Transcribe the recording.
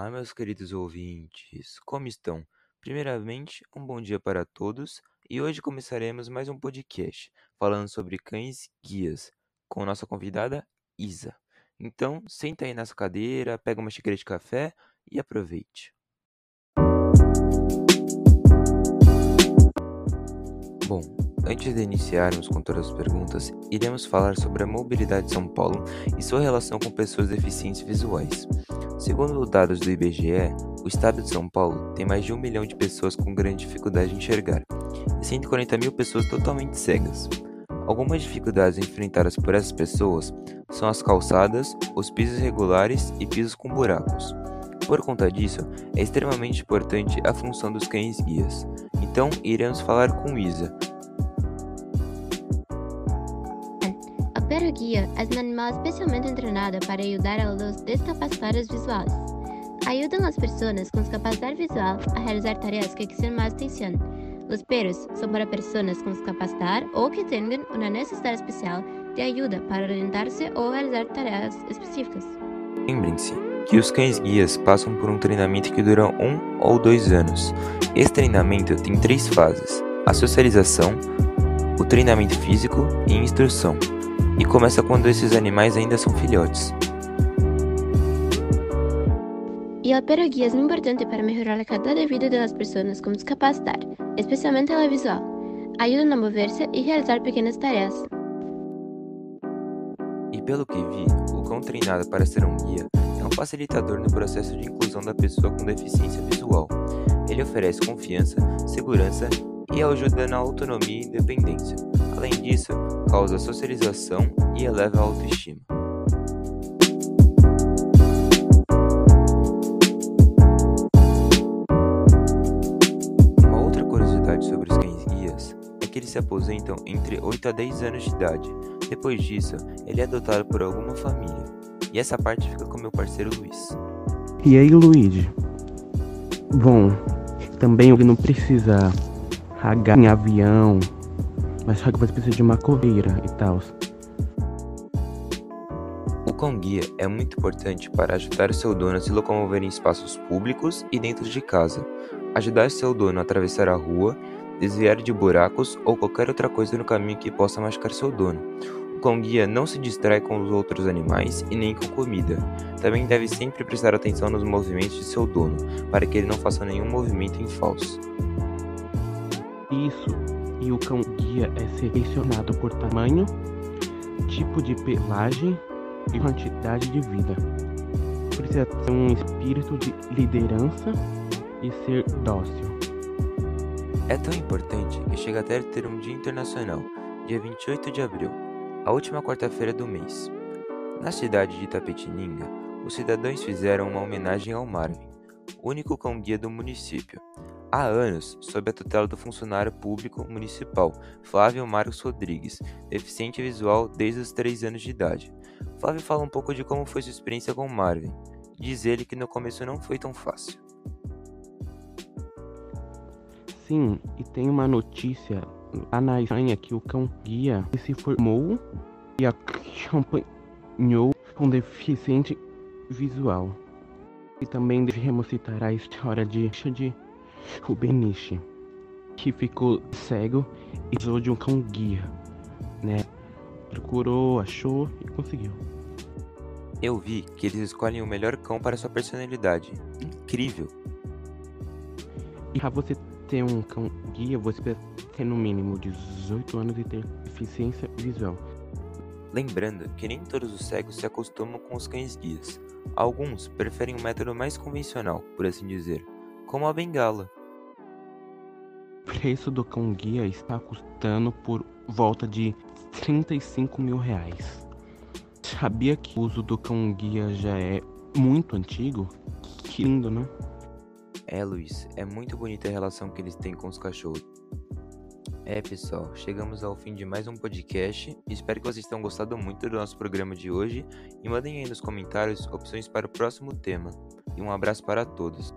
Olá, meus queridos ouvintes, como estão? Primeiramente, um bom dia para todos e hoje começaremos mais um podcast falando sobre cães guias com nossa convidada Isa. Então, senta aí nessa cadeira, pega uma xícara de café e aproveite. Bom, antes de iniciarmos com todas as perguntas, iremos falar sobre a mobilidade de São Paulo e sua relação com pessoas deficientes visuais. Segundo dados do IBGE, o estado de São Paulo tem mais de um milhão de pessoas com grande dificuldade de enxergar e 140 mil pessoas totalmente cegas. Algumas dificuldades enfrentadas por essas pessoas são as calçadas, os pisos irregulares e pisos com buracos. Por conta disso, é extremamente importante a função dos cães guias. Então, iremos falar com Isa. O perro guia é um animal especialmente treinado para ajudar a los discapacitados visuais. Ayudan as pessoas com discapacidade visual a realizar tarefas que exigem mais atenção. Os perros são para pessoas com discapacidade ou que tenham uma necessidade especial de ajuda para orientar-se ou realizar tarefas específicas. Lembrem-se que os cães guias passam por um treinamento que dura um ou dois anos. Esse treinamento tem três fases: a socialização, o treinamento físico e instrução, e começa quando esses animais ainda são filhotes. E o perro guia é muito importante para melhorar a qualidade de vida das pessoas com discapacidade, especialmente a visual. Ajudam a mover-se e realizar pequenas tarefas. E pelo que vi, o cão treinado para ser um guia é um facilitador no processo de inclusão da pessoa com deficiência visual. Ele oferece confiança, segurança e ajuda na autonomia e independência. Além disso, causa socialização e eleva a autoestima. Uma outra curiosidade sobre os cães guias é que eles se aposentam entre 8 a 10 anos de idade. Depois disso, ele é adotado por alguma família. E essa parte fica com meu parceiro Luiz. E aí, Luigi? Bom, também ele não precisa ragar em avião, mas só que você precisa de uma coveira e tal. O cão guia é muito importante para ajudar o seu dono a se locomover em espaços públicos e dentro de casa, ajudar seu dono a atravessar a rua, desviar de buracos ou qualquer outra coisa no caminho que possa machucar seu dono. O cão guia não se distrai com os outros animais e nem com comida. Também deve sempre prestar atenção nos movimentos de seu dono, para que ele não faça nenhum movimento em falso. Isso, e o cão guia é selecionado por tamanho, tipo de pelagem e quantidade de vida. Precisa ter um espírito de liderança e ser dócil. É tão importante que chega até ter um dia internacional, dia 28 de abril, a última quarta-feira do mês. Na cidade de Itapetininga, os cidadãos fizeram uma homenagem ao Marvin, único cão-guia do município. Há anos, sob a tutela do funcionário público municipal Flávio Marcos Rodrigues, deficiente visual desde os 3 anos de idade. Flávio fala um pouco de como foi sua experiência com Marvin. Diz ele que no começo não foi tão fácil. Sim, e tem uma notícia lá na Espanha que o cão guia se formou e acompanhou com deficiente visual. E também devemos citar a história de de Rubeniche, que ficou cego e precisou de um cão guia, né? Procurou, achou e conseguiu. Eu vi que eles escolhem o melhor cão para sua personalidade. Incrível! E pra você ter um cão guia, você precisa ter no mínimo 18 anos e ter deficiência visual. Lembrando que nem todos os cegos se acostumam com os cães guias. Alguns preferem um método mais convencional, por assim dizer, como a bengala. O preço do cão guia está custando por volta de 35 mil reais. Sabia que o uso do cão guia já é muito antigo? Que lindo, né? É, Luiz, é muito bonita a relação que eles têm com os cachorros. É, pessoal, chegamos ao fim de mais um podcast. Espero que vocês tenham gostado muito do nosso programa de hoje e mandem aí nos comentários opções para o próximo tema. E um abraço para todos.